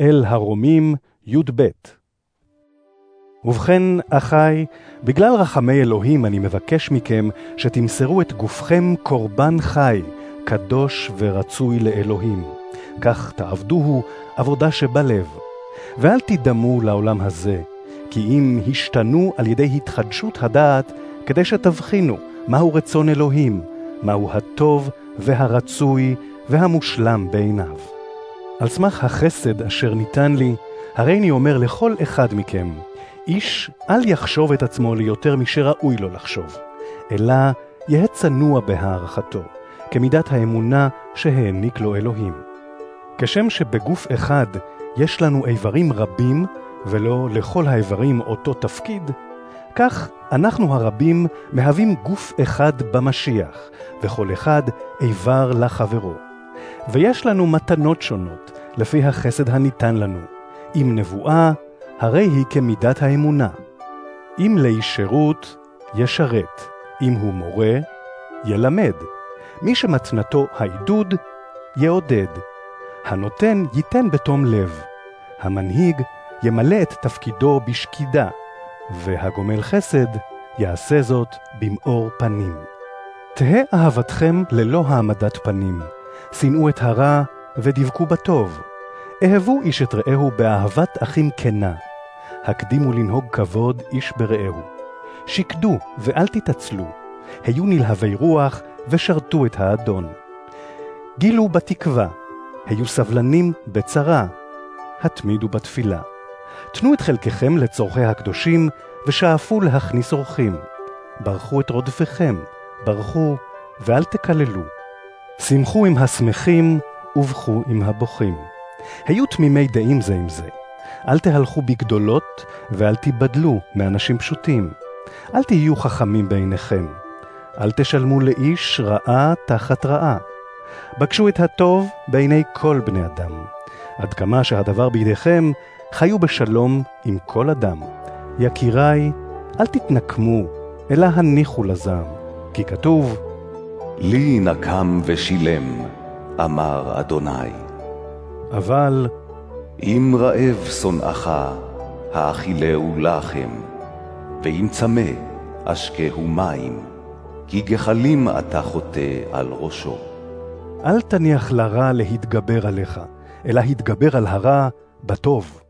אל הרומים י"ב ובכן, אחי, בגלל רחמי אלוהים אני מבקש מכם שתמסרו את גופכם קורבן חי, קדוש ורצוי לאלוהים. כך תעבדוהו עבודה שבלב. ואל תדמו לעולם הזה, כי אם השתנו על ידי התחדשות הדעת, כדי שתבחינו מהו רצון אלוהים, מהו הטוב והרצוי והמושלם בעיניו. על סמך החסד אשר ניתן לי, הריני אומר לכל אחד מכם, איש אל יחשוב את עצמו ליותר משראוי לו לחשוב, אלא יהא צנוע בהערכתו, כמידת האמונה שהעניק לו אלוהים. כשם שבגוף אחד יש לנו איברים רבים, ולא לכל האיברים אותו תפקיד, כך אנחנו הרבים מהווים גוף אחד במשיח, וכל אחד איבר לחברו. ויש לנו מתנות שונות, לפי החסד הניתן לנו. אם נבואה, הרי היא כמידת האמונה. אם לאיש שירות, ישרת. אם הוא מורה, ילמד. מי שמתנתו העידוד, יעודד. הנותן ייתן בתום לב. המנהיג ימלא את תפקידו בשקידה, והגומל חסד יעשה זאת במאור פנים. תהא אהבתכם ללא העמדת פנים, שנאו את הרע ודבקו בטוב. אהבו איש את רעהו באהבת אחים כנה. הקדימו לנהוג כבוד איש ברעהו. שקדו ואל תתעצלו, היו נלהבי רוח ושרתו את האדון. גילו בתקווה, היו סבלנים בצרה, התמידו בתפילה. תנו את חלקכם לצורכי הקדושים, ושאפו להכניס אורחים. ברכו את רודפיכם, ברכו ואל תקללו. שמחו עם השמחים, ובכו עם הבוכים. היו תמימי דעים זה עם זה. אל תהלכו בגדולות, ואל תיבדלו מאנשים פשוטים. אל תהיו חכמים בעיניכם. אל תשלמו לאיש רעה תחת רעה. בקשו את הטוב בעיני כל בני אדם. עד כמה שהדבר בידיכם, חיו בשלום עם כל אדם. יקיריי, אל תתנקמו, אלא הניחו לזעם, כי כתוב, לי נקם ושילם, אמר אדוני. אבל אם רעב שונאך, האכילהו לחם, ואם צמא, אשקהו מים, כי גחלים אתה חוטא על ראשו. אל תניח לרע להתגבר עליך, אלא התגבר על הרע בטוב.